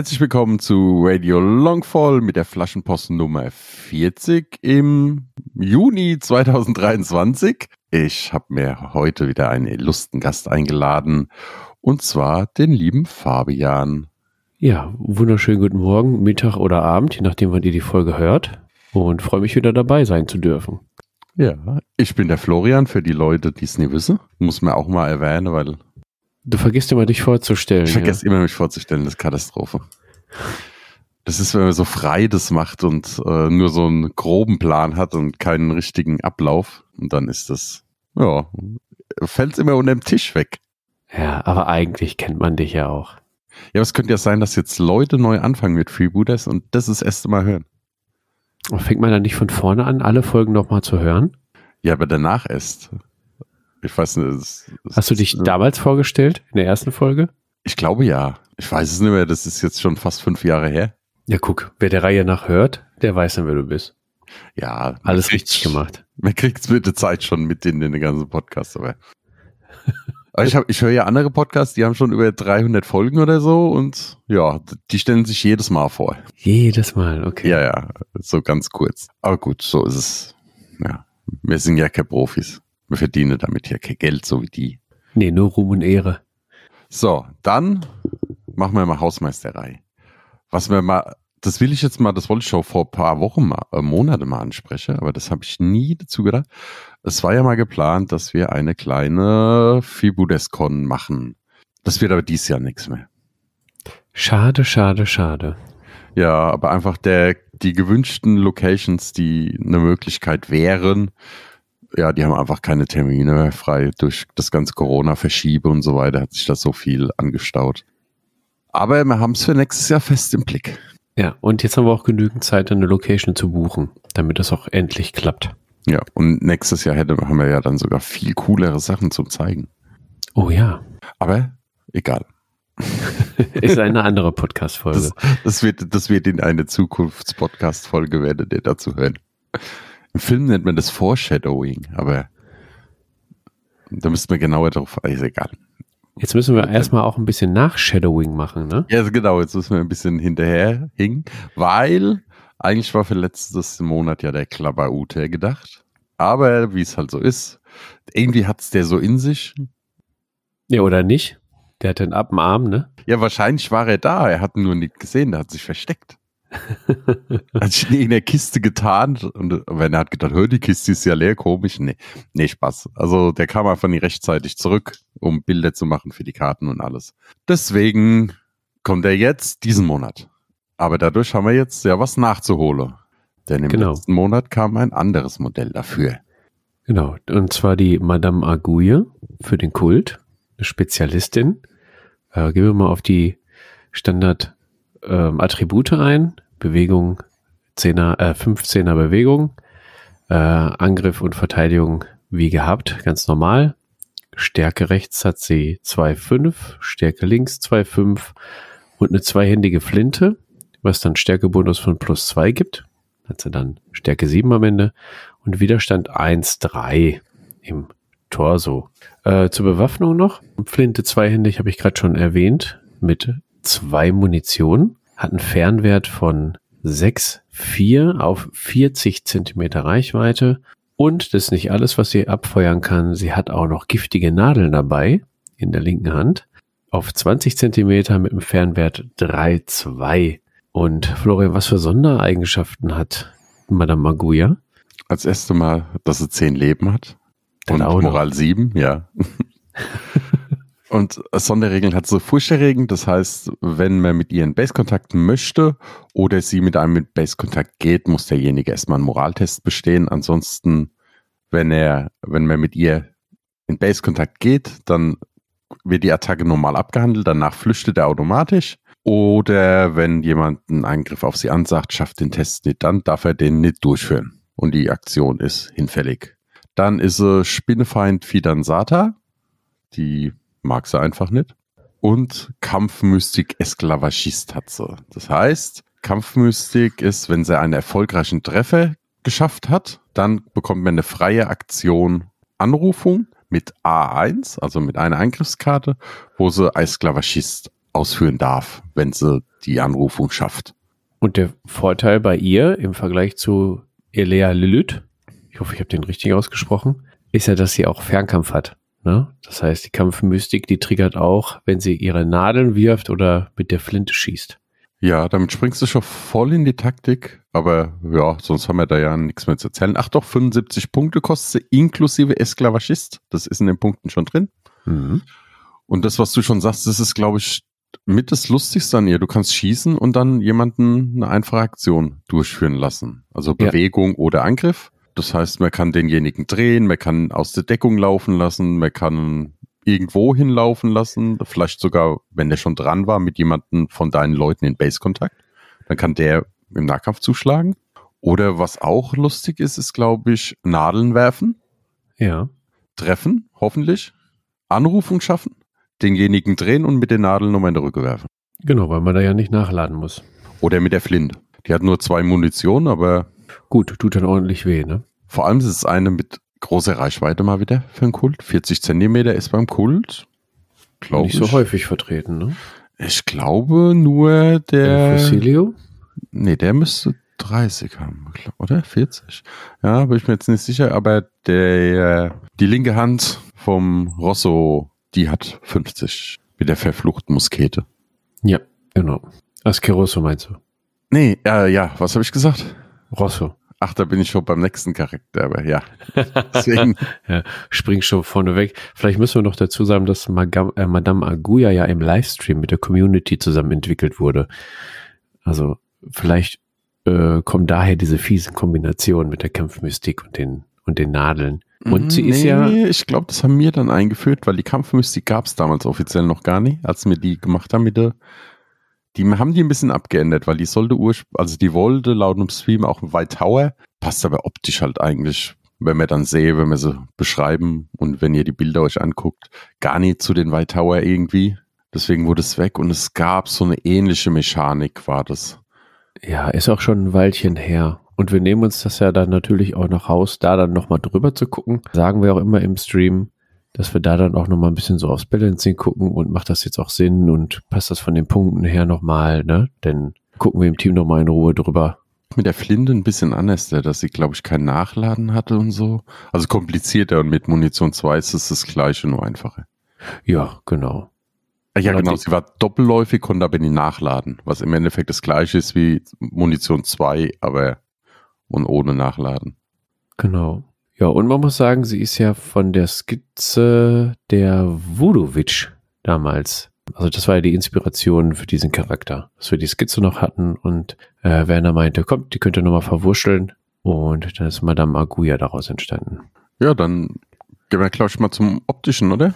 Herzlich willkommen zu Radio Longfall mit der Flaschenpost Nummer 40 im Juni 2023. Ich habe mir heute wieder einen illustren Gast eingeladen und zwar den lieben Fabian. Ja, wunderschönen guten Morgen, Mittag oder Abend, je nachdem, wann ihr die Folge hört. Und freue mich wieder dabei sein zu dürfen. Ja, ich bin der Florian für die Leute, die es nie wissen. Muss man auch mal erwähnen, weil Du vergisst immer, dich vorzustellen. Ich vergesse ja. immer, mich vorzustellen, das ist Katastrophe. Das ist, wenn man so frei das macht und äh, nur so einen groben Plan hat und keinen richtigen Ablauf. Und dann ist das, ja, fällt immer unter dem Tisch weg. Ja, aber eigentlich kennt man dich ja auch. Ja, aber es könnte ja sein, dass jetzt Leute neu anfangen mit Freebooters und das ist das erste Mal hören. Fängt man dann nicht von vorne an, alle Folgen nochmal zu hören? Ja, aber danach erst. Ich weiß nicht. Es, es Hast du dich ist, damals vorgestellt, in der ersten Folge? Ich glaube ja. Ich weiß es nicht mehr, das ist jetzt schon fast fünf Jahre her. Ja, guck, wer der Reihe nach hört, der weiß dann, wer du bist. Ja. Alles richtig gemacht. Man kriegt es mit der Zeit schon mit in den ganzen Podcast, aber. aber ich, hab, ich höre ja andere Podcasts, die haben schon über 300 Folgen oder so und ja, die stellen sich jedes Mal vor. Jedes Mal, okay. Ja, ja, so ganz kurz. Aber gut, so ist es. Ja, wir sind ja keine Profis. Wir verdienen damit ja kein Geld, so wie die. Nee, nur Ruhm und Ehre. So, dann machen wir mal Hausmeisterei. Was wir mal, das will ich jetzt mal, das wollte ich schon vor ein paar Wochen mal, äh, Monate mal ansprechen, aber das habe ich nie dazu gedacht. Es war ja mal geplant, dass wir eine kleine Fibudescon machen. Das wird aber dieses Jahr nichts mehr. Schade, schade, schade. Ja, aber einfach der, die gewünschten Locations, die eine Möglichkeit wären, ja, die haben einfach keine Termine mehr frei. Durch das ganze Corona-Verschiebe und so weiter hat sich da so viel angestaut. Aber wir haben es für nächstes Jahr fest im Blick. Ja, und jetzt haben wir auch genügend Zeit, eine Location zu buchen, damit das auch endlich klappt. Ja, und nächstes Jahr hätte, haben wir ja dann sogar viel coolere Sachen zum Zeigen. Oh ja. Aber egal. Ist eine andere Podcast-Folge. Das, das, wird, das wird in eine Zukunfts-Podcast-Folge, werdet ihr dazu hören. Im Film nennt man das Foreshadowing, aber da müssten wir genauer drauf, ist egal. Jetzt müssen wir erstmal auch ein bisschen Nachshadowing machen, ne? Ja, genau, jetzt müssen wir ein bisschen hinterher hingen, weil eigentlich war für letztes Monat ja der Klapper Ute gedacht. Aber wie es halt so ist, irgendwie hat es der so in sich. Ja, oder nicht? Der hat den ab dem Arm, ne? Ja, wahrscheinlich war er da. Er hat ihn nur nicht gesehen, der hat sich versteckt. hat sich in der Kiste getan und wenn er hat gedacht, hör, die Kiste ist ja leer, komisch. Nee, nee, Spaß. Also der kam einfach nicht rechtzeitig zurück, um Bilder zu machen für die Karten und alles. Deswegen kommt er jetzt diesen Monat. Aber dadurch haben wir jetzt ja was nachzuholen. Denn im genau. letzten Monat kam ein anderes Modell dafür. Genau, und zwar die Madame Aguille für den Kult, eine Spezialistin. Äh, gehen wir mal auf die Standard ähm, Attribute ein. Bewegung 10er, äh, 15er Bewegung. Äh, Angriff und Verteidigung wie gehabt, ganz normal. Stärke rechts hat sie 2,5, Stärke links 2,5 und eine zweihändige Flinte, was dann Stärkebonus von plus 2 gibt. Hat sie dann Stärke 7 am Ende und Widerstand 1,3 im Torso. Äh, zur Bewaffnung noch. Flinte zweihändig habe ich gerade schon erwähnt mit zwei Munition, hat einen Fernwert von 6,4 auf 40 Zentimeter Reichweite und das ist nicht alles, was sie abfeuern kann. Sie hat auch noch giftige Nadeln dabei in der linken Hand auf 20 Zentimeter mit einem Fernwert 3,2. Und Florian, was für Sondereigenschaften hat Madame Maguya? Als erstes Mal, dass sie zehn Leben hat. und Moral 7, ja. Und Sonderregeln hat so furchterregend. Das heißt, wenn man mit ihr in Base-Kontakt möchte oder sie mit einem mit Base-Kontakt geht, muss derjenige erstmal einen Moraltest bestehen. Ansonsten wenn er, wenn man mit ihr in Base-Kontakt geht, dann wird die Attacke normal abgehandelt, danach flüchtet er automatisch. Oder wenn jemand einen Angriff auf sie ansagt, schafft den Test nicht, dann darf er den nicht durchführen. Und die Aktion ist hinfällig. Dann ist sie Spinnefeind Fidansata. Die mag sie einfach nicht. Und Kampfmystik Esklavagist hat sie. Das heißt, Kampfmystik ist, wenn sie einen erfolgreichen Treffer geschafft hat, dann bekommt man eine freie Aktion Anrufung mit A1, also mit einer Angriffskarte, wo sie als Sklavagist ausführen darf, wenn sie die Anrufung schafft. Und der Vorteil bei ihr im Vergleich zu Elea Lilith, ich hoffe, ich habe den richtig ausgesprochen, ist ja, dass sie auch Fernkampf hat. Ne? Das heißt, die Kampfmystik, die triggert auch, wenn sie ihre Nadeln wirft oder mit der Flinte schießt. Ja, damit springst du schon voll in die Taktik, aber ja, sonst haben wir da ja nichts mehr zu erzählen. Ach doch, 75 Punkte kostet sie inklusive Esklavagist. Das ist in den Punkten schon drin. Mhm. Und das, was du schon sagst, das ist, glaube ich, mit das Lustigste an ihr. Du kannst schießen und dann jemanden eine einfache Aktion durchführen lassen. Also Bewegung ja. oder Angriff. Das heißt, man kann denjenigen drehen, man kann aus der Deckung laufen lassen, man kann irgendwo hinlaufen lassen, vielleicht sogar, wenn der schon dran war, mit jemandem von deinen Leuten in Base-Kontakt. Dann kann der im Nahkampf zuschlagen. Oder was auch lustig ist, ist, glaube ich, Nadeln werfen. Ja. Treffen, hoffentlich. Anrufung schaffen, denjenigen drehen und mit den Nadeln nochmal in die Rücke werfen. Genau, weil man da ja nicht nachladen muss. Oder mit der Flinte. Die hat nur zwei Munition, aber. Gut, tut dann ordentlich weh, ne? Vor allem ist es eine mit große Reichweite mal wieder für einen Kult. 40 Zentimeter ist beim Kult. Glaube Nicht so häufig vertreten, ne? Ich glaube nur der. der Fossilio? Nee, der müsste 30 haben, oder? 40? Ja, bin ich mir jetzt nicht sicher, aber der, die linke Hand vom Rosso, die hat 50 mit der verfluchten Muskete. Ja, genau. Askeroso meinst du? Nee, äh, ja, was habe ich gesagt? Rosso. Ach, da bin ich schon beim nächsten Charakter, aber ja. Deswegen. ja, spring schon vorne weg. Vielleicht müssen wir noch dazu sagen, dass Magam, äh, Madame Aguya ja im Livestream mit der Community zusammen entwickelt wurde. Also vielleicht äh, kommen daher diese fiesen Kombinationen mit der Kampfmystik und den, und den Nadeln. Und sie ist nee, ja. Ich glaube, das haben wir dann eingeführt, weil die Kampfmystik gab es damals offiziell noch gar nicht, als wir die gemacht haben mit der die haben die ein bisschen abgeändert, weil die sollte also die wollte laut dem Stream auch White Tower, passt aber optisch halt eigentlich, wenn wir dann sehen, wenn wir sie beschreiben und wenn ihr die Bilder euch anguckt, gar nicht zu den White Tower irgendwie. Deswegen wurde es weg und es gab so eine ähnliche Mechanik, war das. Ja, ist auch schon ein Weilchen her. Und wir nehmen uns das ja dann natürlich auch noch raus, da dann nochmal drüber zu gucken. Sagen wir auch immer im Stream, dass wir da dann auch nochmal ein bisschen so aufs Balancing gucken und macht das jetzt auch Sinn und passt das von den Punkten her nochmal, ne? Denn gucken wir im Team nochmal in Ruhe drüber. Mit der Flinte ein bisschen anders, dass sie, glaube ich, kein Nachladen hatte und so. Also komplizierter und mit Munition 2 ist es das gleiche, nur einfacher. Ja, genau. Ja, genau. Sie war doppelläufig, konnte aber nicht nachladen, was im Endeffekt das gleiche ist wie Munition 2, aber und ohne Nachladen. Genau. Ja, und man muss sagen, sie ist ja von der Skizze der Vudovic damals. Also das war ja die Inspiration für diesen Charakter, dass wir die Skizze noch hatten und äh, Werner meinte, kommt, die könnt ihr nochmal verwurschteln und dann ist Madame Aguya daraus entstanden. Ja, dann gehen wir, glaube ich, mal zum Optischen, oder?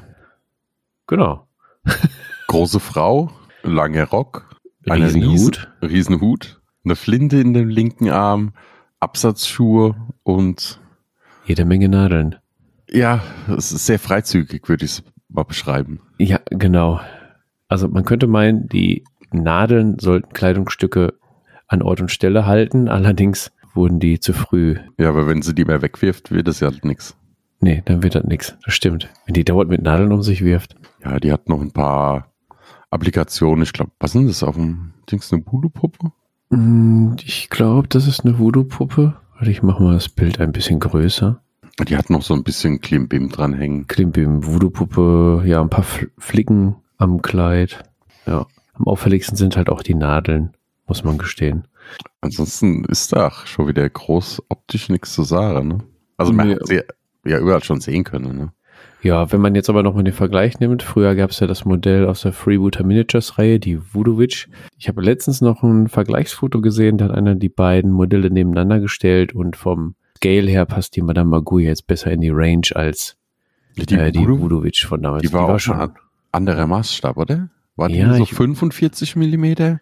Genau. Große Frau, lange Rock, Riesenhut. Riesen, Riesenhut, eine Flinte in dem linken Arm, Absatzschuhe und jede Menge Nadeln. Ja, es ist sehr freizügig, würde ich es mal beschreiben. Ja, genau. Also man könnte meinen, die Nadeln sollten Kleidungsstücke an Ort und Stelle halten, allerdings wurden die zu früh. Ja, aber wenn sie die mehr wegwirft, wird das ja halt nichts. Nee, dann wird das nichts. Das stimmt. Wenn die dauernd mit Nadeln um sich wirft. Ja, die hat noch ein paar Applikationen. Ich glaube, was sind das auf dem Dings? Eine Voodoo-Puppe? Mm, ich glaube, das ist eine Voodoo-Puppe. Warte, ich mache mal das Bild ein bisschen größer. Die hat noch so ein bisschen Klimbim dranhängen. Klimbim, Voodoo-Puppe, ja, ein paar Flicken am Kleid. Ja, am auffälligsten sind halt auch die Nadeln, muss man gestehen. Ansonsten ist da schon wieder groß optisch nichts zu sagen, ne? Also man nee. hat sie ja überall schon sehen können, ne? Ja, wenn man jetzt aber nochmal den Vergleich nimmt, früher gab es ja das Modell aus der Freebooter Miniatures Reihe, die Vudovic. Ich habe letztens noch ein Vergleichsfoto gesehen, da hat einer die beiden Modelle nebeneinander gestellt und vom Scale her passt die Madame Magoo jetzt besser in die Range als Die, äh, die Voodoo, Vudovic von damals. die war auch schon ein anderer Maßstab, oder? War die Ja, so ich- 45 Millimeter?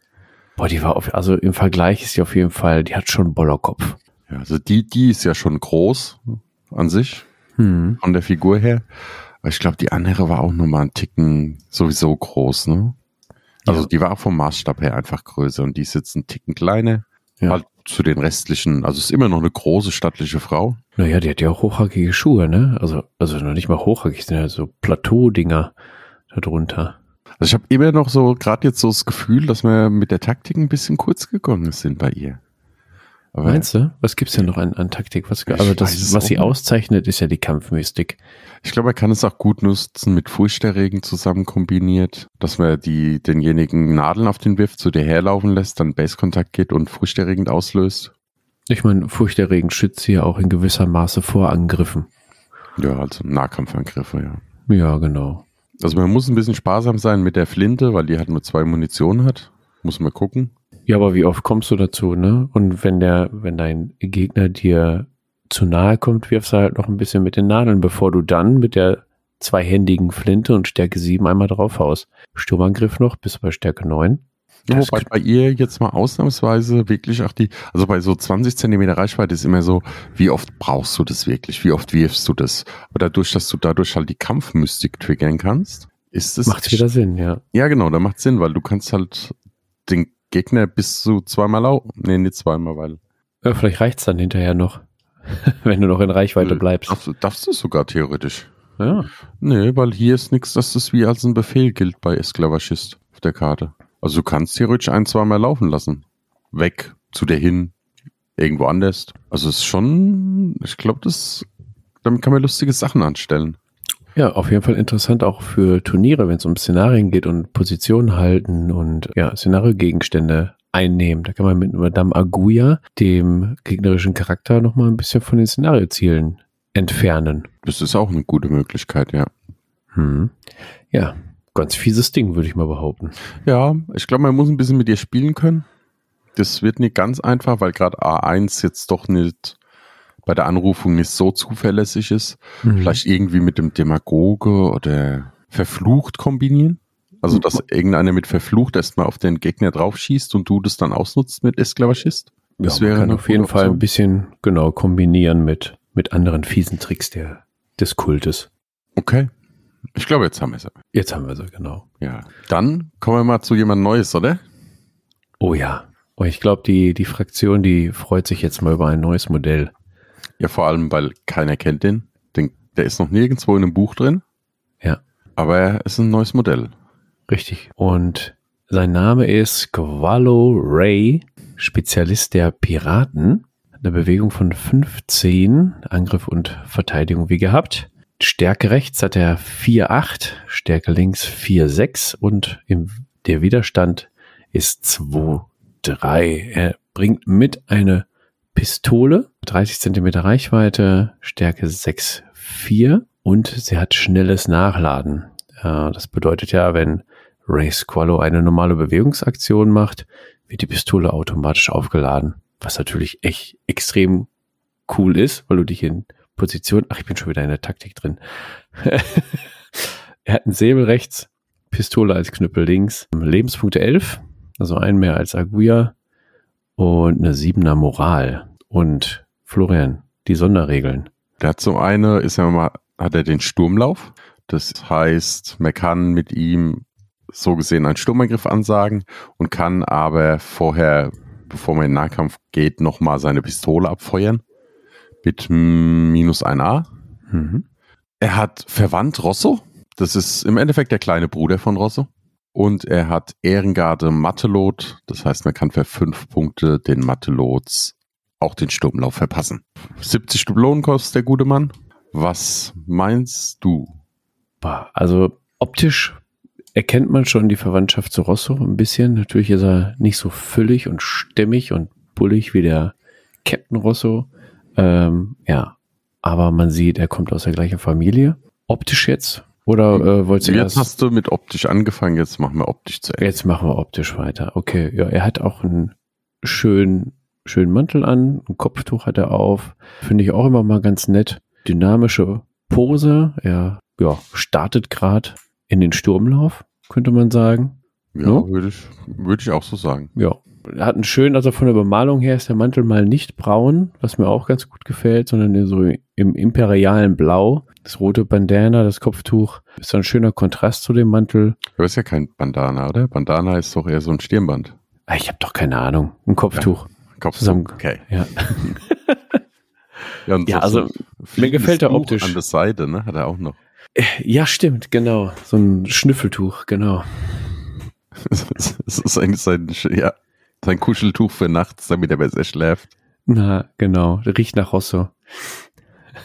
Boah, die war auf, also im Vergleich ist sie auf jeden Fall, die hat schon einen Bollerkopf. Ja, also die, die ist ja schon groß an sich, Hm. von der Figur her. Aber ich glaube, die andere war auch nochmal einen Ticken sowieso groß, ne? Also Ja. die war auch vom Maßstab her einfach größer und die ist jetzt einen Ticken kleiner. Ja. Halt zu den restlichen, also ist immer noch eine große stattliche Frau. Naja, die hat ja auch hochhackige Schuhe, ne? Also, also noch nicht mal hochhackig, sind ja so Plateau-Dinger darunter. Also ich habe immer noch so, gerade jetzt so das Gefühl, dass wir mit der Taktik ein bisschen kurz gegangen sind bei ihr. Aber Meinst du? Was gibt's denn noch an, an Taktik? Was, Ich also das, was sie nicht. auszeichnet, ist ja die Kampfmystik. ich glaube, er kann es auch gut nutzen mit Furchterregen zusammen kombiniert, dass man die, denjenigen Nadeln auf den wirft, zu dir herlaufen lässt, dann Basekontakt geht und furchterregend auslöst. Ich meine, furchterregend schützt sie ja auch in gewisser Maße vor Angriffen. Ja, also Nahkampfangriffe, ja. Ja, genau. Also man muss ein bisschen sparsam sein mit der Flinte, weil die halt nur zwei Munition hat. Muss man gucken. Ja, aber wie oft kommst du dazu, ne? Und wenn der, wenn dein Gegner dir zu nahe kommt, wirfst du halt noch ein bisschen mit den Nadeln, bevor du dann mit der zweihändigen Flinte und Stärke 7 einmal draufhaust. Sturmangriff noch, bis bei Stärke 9. Ja, wobei bei ihr jetzt mal ausnahmsweise wirklich auch die, also bei so 20 Zentimeter Reichweite ist immer so, wie oft brauchst du das wirklich? Wie oft wirfst du das? Aber dadurch, dass du dadurch halt die Kampfmystik triggern kannst, ist es. Macht wieder Sinn, ja. Ja, genau, da macht Sinn, weil du kannst halt den Gegner bis zu zweimal lau. Nee, nicht zweimal, weil. ja vielleicht reicht's dann hinterher noch, wenn du noch in Reichweite bleibst. Darfst, du- darfst du sogar theoretisch. Ja. Nee, weil hier ist nichts, dass das wie als ein Befehl gilt bei Esclavagist auf der Karte. Also du kannst theoretisch ein, zweimal laufen lassen. Weg, zu dir hin, irgendwo anders. Also es ist schon, ich glaube, das, damit kann man lustige Sachen anstellen. Ja, auf jeden Fall interessant auch für Turniere, wenn es um Szenarien geht und Positionen halten und ja, Szenariogegenstände einnehmen. Da kann man mit Madame Aguya, dem gegnerischen Charakter, nochmal ein bisschen von den Szenariozielen entfernen. Das ist auch eine gute Möglichkeit, ja. Hm. Ja, ganz fieses Ding, würde ich mal behaupten. Ja, ich glaube, man muss ein bisschen mit ihr spielen können. Das wird nicht ganz einfach, weil gerade A1 jetzt doch nicht bei der Anrufung nicht so zuverlässig ist. Mhm. Vielleicht irgendwie mit dem Demagoge oder verflucht kombinieren. Also, dass irgendeiner mit verflucht erstmal auf den Gegner draufschießt und du das dann ausnutzt mit Esklavagist. Ja, Das man wäre kann auf jeden Fall ein bisschen genau kombinieren mit, mit anderen fiesen Tricks der, des Kultes. Okay. Ich glaube, jetzt haben wir es. Jetzt haben wir sie, genau. Ja. Dann kommen wir mal zu jemand Neues, oder? Oh ja. Oh, ich glaube, die, die Fraktion, die freut sich jetzt mal über ein neues Modell. Ja, vor allem, weil keiner kennt den. den der ist noch nirgendwo in einem Buch drin. Ja. Aber er ist ein neues Modell. Richtig. Und sein Name ist Squalo Ray, Spezialist der Piraten. Eine Bewegung von 15, Angriff und Verteidigung wie gehabt. Stärke rechts hat er 4,8, Stärke links 4,6 und im, der Widerstand ist 2,3. Er bringt mit eine Pistole, 30 Zentimeter Reichweite, Stärke 6,4 und sie hat schnelles Nachladen. Äh, Das bedeutet ja, wenn Ray Squallow eine normale Bewegungsaktion macht, wird die Pistole automatisch aufgeladen. Was natürlich echt extrem cool ist, weil du dich in Position, ach, ich bin schon wieder in der Taktik drin. er hat einen Säbel rechts, Pistole als Knüppel links, Lebenspunkte 11, also ein mehr als Aguja und eine 7er Moral. Und Florian, die Sonderregeln. Der hat so eine, ist ja mal, hat er den Sturmlauf. Das heißt, man kann mit ihm so gesehen einen Sturmangriff ansagen und kann aber vorher, bevor man in den Nahkampf geht, nochmal seine Pistole abfeuern. Mit minus 1a. Mhm. Er hat verwandt Rosso. Das ist im Endeffekt der kleine Bruder von Rosso. Und er hat Ehrengarde Mattelot. Das heißt, man kann für fünf Punkte den Mattelots auch den Sturmlauf verpassen. 70 Dublonen kostet der gute Mann. Was meinst du? Also optisch erkennt man schon die Verwandtschaft zu Rosso ein bisschen. Natürlich ist er nicht so füllig und stämmig und bullig wie der Captain Rosso. Ähm, ja, aber man sieht, er kommt aus der gleichen Familie. Optisch jetzt? Oder äh, wolltest du Jetzt hast du mit optisch angefangen, jetzt machen wir optisch zu Ende. Jetzt machen wir optisch weiter. Okay, ja, er hat auch einen schönen schönen Mantel an, ein Kopftuch hat er auf. Finde ich auch immer mal ganz nett. Dynamische Pose. Er ja, startet gerade in den Sturmlauf, könnte man sagen. Ja, no? würde ich, würd ich auch so sagen. Ja. Er hat einen schönen, also von der Bemalung her ist der Mantel mal nicht braun, was mir auch ganz gut gefällt, sondern so im imperialen Blau. Das rote Bandana, das Kopftuch, ist ein schöner Kontrast zu dem Mantel. Du ist ja kein Bandana, oder? Bandana ist doch eher so ein Stirnband. Ah, ich habe doch keine Ahnung. Ein Kopftuch. Ja, Kopftuch, Zusammen, okay. Ja. ja, ja so also mir gefällt er optisch. An der Seite, ne? Hat er auch noch. Ja, stimmt, genau. So ein Schnüffeltuch, genau. das ist eigentlich sein, ja, sein Kuscheltuch für nachts, damit er besser schläft. Na, genau. Riecht nach Rosso.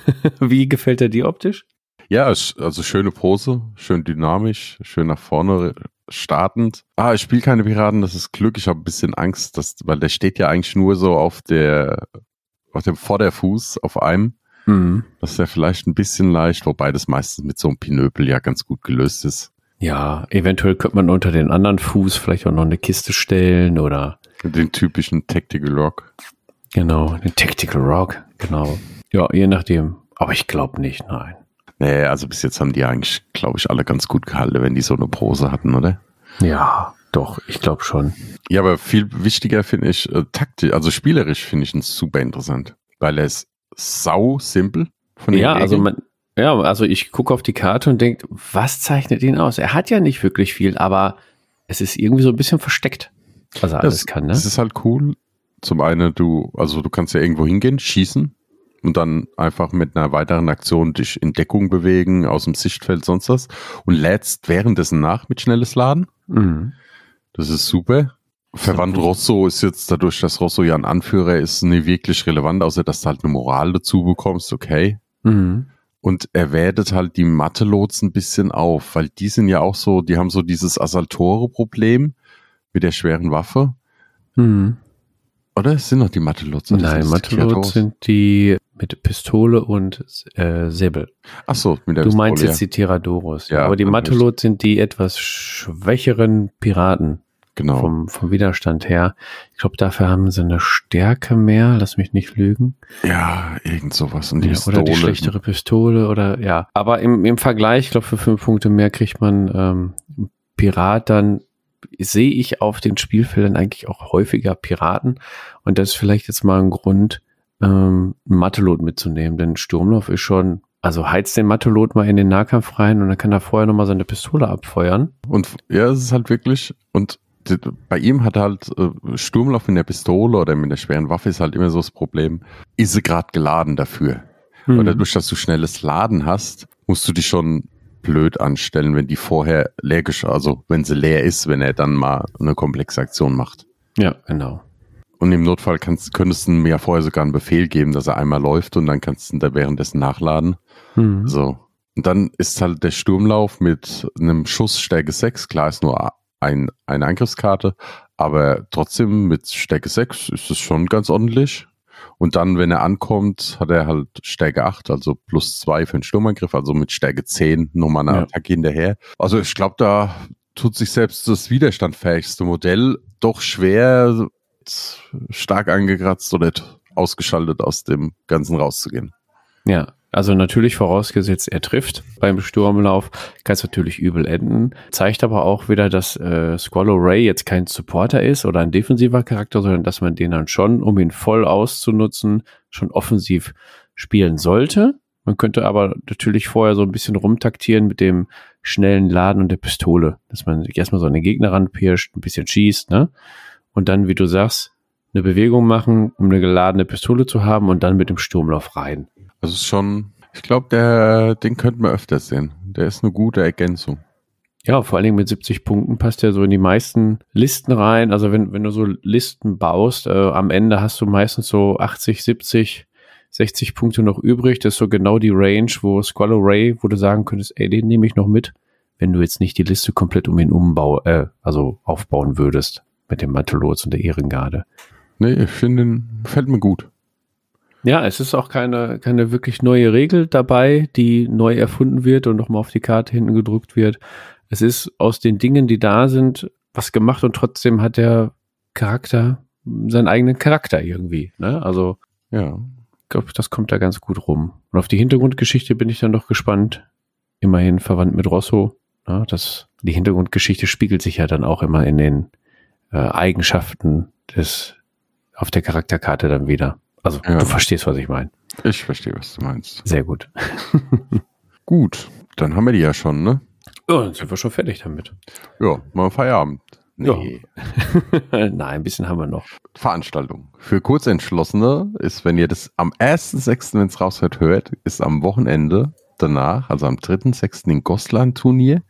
Wie gefällt er dir optisch? Ja, also schöne Pose, schön dynamisch, schön nach vorne startend. Ah, ich spiele keine Piraten, das ist Glück. Ich habe ein bisschen Angst, dass, weil der steht ja eigentlich nur so auf der, auf dem Vorderfuß, auf einem. Mhm. Das wäre vielleicht ein bisschen leicht, wobei das meistens mit so einem Pinöpel ja ganz gut gelöst ist. Ja, eventuell könnte man unter den anderen Fuß vielleicht auch noch eine Kiste stellen oder. Den typischen Tactical Rock. Genau, den Tactical Rock, genau. Ja, je nachdem. Aber ich glaube nicht, nein. Nee, also bis jetzt haben die eigentlich, glaube ich, alle ganz gut gehalten, wenn die so eine Pose hatten, oder? Ja, doch, ich glaube schon. Ja, aber viel wichtiger finde ich äh, taktisch, also spielerisch finde ich ihn super interessant, weil er ist sau simpel von den Ja, Regeln. also man, ja, also ich gucke auf die Karte und denke, was zeichnet ihn aus? Er hat ja nicht wirklich viel, aber es ist irgendwie so ein bisschen versteckt, was er das, alles kann. Ne? Das ist halt cool. Zum einen, du, also du kannst ja irgendwo hingehen, schießen und dann einfach mit einer weiteren Aktion dich in Deckung bewegen, aus dem Sichtfeld, sonst was und lädst währenddessen nach mit schnelles Laden. Mhm. Das ist super. Verwandt Rosso ist jetzt dadurch, dass Rosso ja ein Anführer ist, nicht wirklich relevant, außer dass du halt eine Moral dazu bekommst, okay. Mhm. Und er wertet halt die Mathe-Lots ein bisschen auf, weil die sind ja auch so, die haben so dieses Assaltore-Problem mit der schweren Waffe. Mhm. Oder es sind noch die Matelots? Nein, Matelots sind die mit Pistole und äh, Säbel. Ach so, mit der Du Pistole, meinst jetzt ja. die Tiradoros. Ja, aber die Matelots sind die etwas schwächeren Piraten. Genau. Vom, vom Widerstand her. Ich glaube, dafür haben sie eine Stärke mehr. Lass mich nicht lügen. Ja, irgend sowas. Und die ja, Pistole. Oder die schlechtere Pistole oder ja. Aber im, im Vergleich, ich glaube, für fünf Punkte mehr kriegt man ähm, Pirat dann sehe ich auf den Spielfeldern eigentlich auch häufiger Piraten. Und das ist vielleicht jetzt mal ein Grund, ähm, einen Matelot mitzunehmen. Denn Sturmlauf ist schon, also heizt den Matelot mal in den Nahkampf rein und dann kann er vorher nochmal seine Pistole abfeuern. Und ja, es ist halt wirklich, und bei ihm hat halt äh, Sturmlauf mit der Pistole oder mit der schweren Waffe ist halt immer so das Problem, ist sie gerade geladen dafür? Hm. Oder dadurch, dass du schnelles Laden hast, musst du dich schon blöd anstellen, wenn die vorher leer also wenn sie leer ist, wenn er dann mal eine komplexe Aktion macht. Ja, genau. Und im Notfall kannst, könntest du mir ja vorher sogar einen Befehl geben, dass er einmal läuft und dann kannst du da währenddessen nachladen. Mhm. So. Und dann ist halt der Sturmlauf mit einem Schuss Stärke 6, klar ist nur ein, eine Angriffskarte, aber trotzdem mit Stärke 6 ist es schon ganz ordentlich. Und dann, wenn er ankommt, hat er halt Stärke 8, also plus 2 für den Sturmangriff, also mit Stärke 10 nochmal eine ja. Attacke hinterher. Also ich glaube, da tut sich selbst das widerstandfähigste Modell doch schwer, stark angekratzt oder ausgeschaltet aus dem Ganzen rauszugehen. Ja, also natürlich vorausgesetzt, er trifft beim Sturmlauf, kann es natürlich übel enden. Zeigt aber auch wieder, dass äh, Squallow Ray jetzt kein Supporter ist oder ein defensiver Charakter, sondern dass man den dann schon, um ihn voll auszunutzen, schon offensiv spielen sollte. Man könnte aber natürlich vorher so ein bisschen rumtaktieren mit dem schnellen Laden und der Pistole, dass man sich erstmal so an den Gegner ranpirscht, ein bisschen schießt, ne? Und dann, wie du sagst, eine Bewegung machen, um eine geladene Pistole zu haben und dann mit dem Sturmlauf rein. Das ist schon, ich glaube, der, den könnten wir öfters sehen. Der ist eine gute Ergänzung. Ja, vor allen Dingen mit 70 Punkten passt er so in die meisten Listen rein. Also wenn, wenn du so Listen baust, äh, am Ende hast du meistens so 80, 70, 60 Punkte noch übrig. Das ist so genau die Range, wo Squallow Ray, wo du sagen könntest, ey, den nehme ich noch mit, wenn du jetzt nicht die Liste komplett um ihn umbau, äh, also aufbauen würdest mit dem Mantolots und der Ehrengarde. Nee, ich finde, fällt mir gut. Ja, es ist auch keine, keine wirklich neue Regel dabei, die neu erfunden wird und nochmal auf die Karte hinten gedruckt wird. Es ist aus den Dingen, die da sind, was gemacht und trotzdem hat der Charakter seinen eigenen Charakter irgendwie. Ne? Also Ja. ich glaube, das kommt da ganz gut rum. Und auf die Hintergrundgeschichte bin ich dann doch gespannt. Immerhin verwandt mit Rosso. Ja, das, die Hintergrundgeschichte spiegelt sich ja dann auch immer in den äh, Eigenschaften des auf der Charakterkarte dann wieder. Also Ja. du verstehst, was ich meine. Ich verstehe, was du meinst. Sehr gut. Gut, dann haben wir die ja schon, ne? Ja, dann sind wir schon fertig damit. Ja, mal Feierabend. Nee. Nein, ein bisschen haben wir noch. Veranstaltung. Für Kurzentschlossene ist, wenn ihr das am 1.6., wenn es raushört, hört, ist am Wochenende danach, also am 3.6. in Goslar ein Turnier.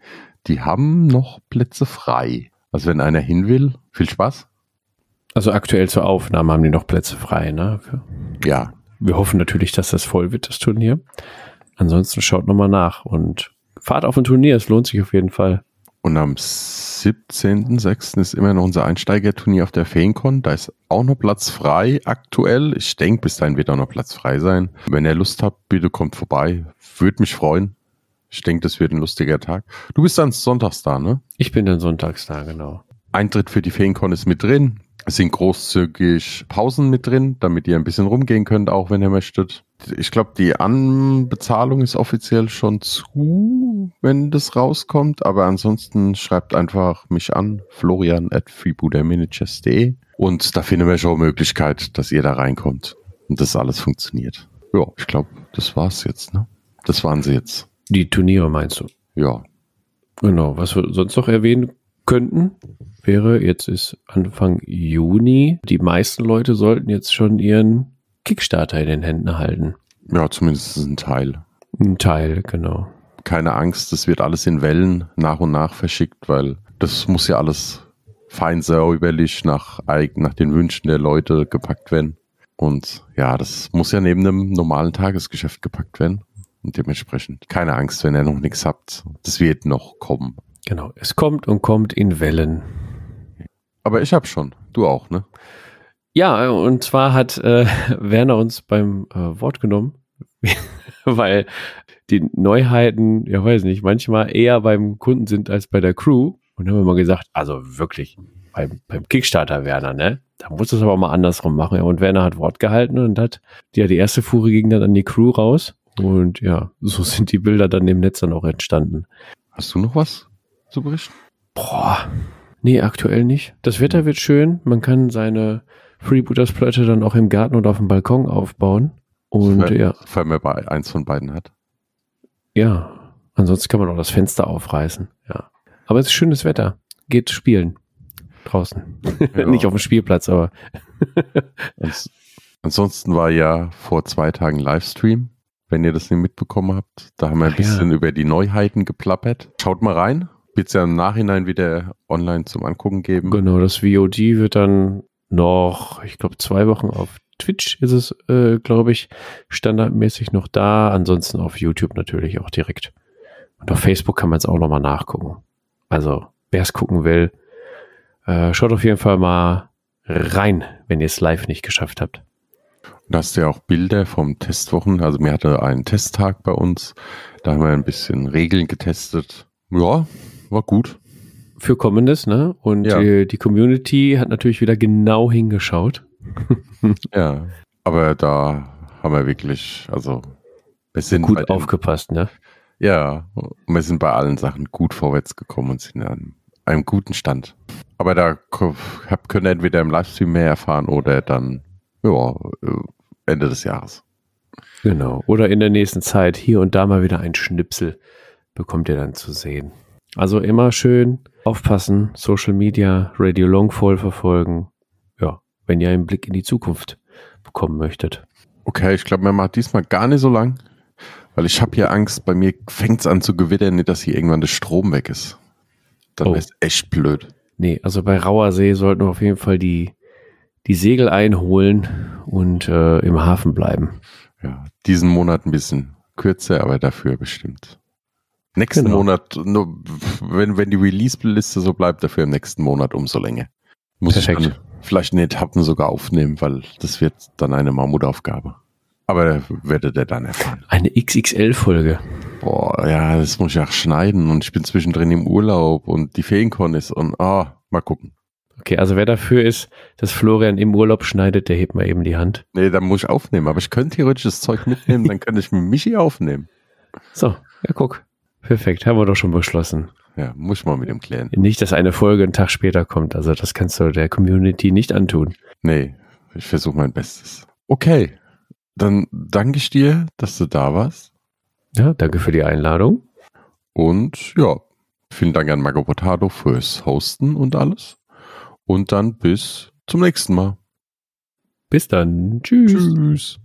Die haben noch Plätze frei. Also wenn einer hin will, viel Spaß. Also aktuell zur Aufnahme haben die noch Plätze frei. Ne? Ja, Wir hoffen natürlich, dass das voll wird, das Turnier. Ansonsten schaut nochmal nach und fahrt auf ein Turnier. Es lohnt sich auf jeden Fall. Und am 17.06. ist immer noch unser Einsteigerturnier auf der Feencon. Da ist auch noch Platz frei aktuell. Ich denke, bis dahin wird auch noch Platz frei sein. Wenn ihr Lust habt, bitte kommt vorbei. Würde mich freuen. Ich denke, das wird ein lustiger Tag. Du bist dann sonntags da, ne? Ich bin dann sonntags da, genau. Eintritt für die Feencon ist mit drin. Es sind großzügig Pausen mit drin, damit ihr ein bisschen rumgehen könnt, auch wenn ihr möchtet. Ich glaube, die Anbezahlung ist offiziell schon zu, wenn das rauskommt. Aber ansonsten schreibt einfach mich an, florian at freebootermanagers.de und da finden wir schon eine Möglichkeit, dass ihr da reinkommt und das alles funktioniert. Ja, ich glaube, das war's jetzt, ne? Das waren sie jetzt. Die Turniere meinst du? Ja. Genau. Was wir sonst noch erwähnen könnten, wäre, jetzt ist Anfang Juni. Die meisten Leute sollten jetzt schon ihren Kickstarter in den Händen halten. Ja, zumindest ein Teil. Ein Teil, genau. keine Angst, das wird alles in Wellen nach und nach verschickt, weil das muss ja alles fein säuberlich nach, nach den Wünschen der Leute gepackt werden. Und ja, das muss ja neben einem normalen Tagesgeschäft gepackt werden. Und dementsprechend keine Angst, wenn ihr noch nichts habt. Das wird noch kommen. Genau. Es kommt und kommt in Wellen. Aber ich hab schon. Du auch, ne? Ja, und zwar hat äh, Werner uns beim äh, Wort genommen, weil die Neuheiten, ja weiß nicht, manchmal eher beim Kunden sind als bei der Crew. Und dann haben wir mal gesagt, also wirklich, beim, beim Kickstarter Werner, ne? Da muss es aber mal andersrum machen. Ja, und Werner hat Wort gehalten und hat, ja, die erste Fuhre ging dann an die Crew raus. Und ja, so sind die Bilder dann im Netz dann auch entstanden. Hast du noch was zu berichten? Boah. Nee, aktuell nicht. Das Wetter wird schön. Man kann seine Freebooters-Platte dann auch im Garten oder auf dem Balkon aufbauen. Und Sofern- ja, Sofern man bei eins von beiden hat. ja. Ansonsten kann man auch das Fenster aufreißen. Ja. Aber es ist schönes Wetter. Geht spielen. Draußen. Ja. nicht auf dem Spielplatz, aber Ans ansonsten war ja vor zwei Tagen Livestream, wenn ihr das nicht mitbekommen habt. Da haben wir ein Ach ja. bisschen über die Neuheiten geplappert. Schaut mal rein. Wird es ja im Nachhinein wieder online zum Angucken geben. genau, das VOD wird dann noch, ich glaube, zwei Wochen auf Twitch ist es, äh, glaube ich, standardmäßig noch da. Ansonsten auf YouTube natürlich auch direkt. Und auf Facebook kann man es auch nochmal nachgucken. Also, wer es gucken will, äh, schaut auf jeden Fall mal rein, wenn ihr es live nicht geschafft habt. Da hast du ja auch Bilder vom Testwochen. Also mir hatte einen Testtag bei uns. Da haben wir ein bisschen Regeln getestet. Ja, war gut. Für Kommendes, ne? Und Ja. die, die Community hat natürlich wieder genau hingeschaut. Ja. Aber da haben wir wirklich, also wir sind Gut den- aufgepasst, ne? Ja, wir sind bei allen Sachen gut vorwärts gekommen und sind an einem guten Stand. Aber da hab, könnt ihr entweder im Livestream mehr erfahren oder dann ja, äh, Ende des Jahres. Genau. Oder in der nächsten Zeit hier und da mal wieder ein Schnipsel bekommt ihr dann zu sehen. Also immer schön aufpassen, Social Media, Radio Longfall verfolgen. Ja, wenn ihr einen Blick in die Zukunft bekommen möchtet. Okay, ich glaube, wir machen diesmal gar nicht so lang, weil ich habe hier Angst, bei mir fängt es an zu gewittern, dass hier irgendwann der Strom weg ist. Dann Oh. wäre es echt blöd. Nee, also bei rauer See sollten wir auf jeden Fall die, die Segel einholen und äh, im Hafen bleiben. Ja, diesen Monat ein bisschen kürzer, aber dafür bestimmt. Nächsten Genau. Monat, nur, wenn, wenn die Release-Liste so bleibt, dafür im nächsten Monat umso länger. Muss Perfekt. ich dann vielleicht in Etappen sogar aufnehmen, weil das wird dann eine Mammutaufgabe. Aber werdet ihr dann erfahren. Eine XXL-Folge. Boah, ja, das muss ich auch schneiden und ich bin zwischendrin im Urlaub und die Feenkon ist und ah, mal gucken. Okay, also wer dafür ist, dass Florian im Urlaub schneidet, der hebt mal eben die Hand. Nee, dann muss ich aufnehmen. Aber ich könnte theoretisch das Zeug mitnehmen, dann könnte ich mit Michi aufnehmen. So, ja, guck. Perfekt, haben wir doch schon beschlossen. Ja, muss mal mit ihm klären. Nicht, dass eine Folge einen Tag später kommt. Also das kannst du der Community nicht antun. Nee, ich versuche mein Bestes. Okay, dann danke ich dir, dass du da warst. Ja, danke für die Einladung. Und ja, vielen Dank an Marco Potato fürs Hosten und alles. Und dann bis zum nächsten Mal. Bis dann. Tschüss. Tschüss.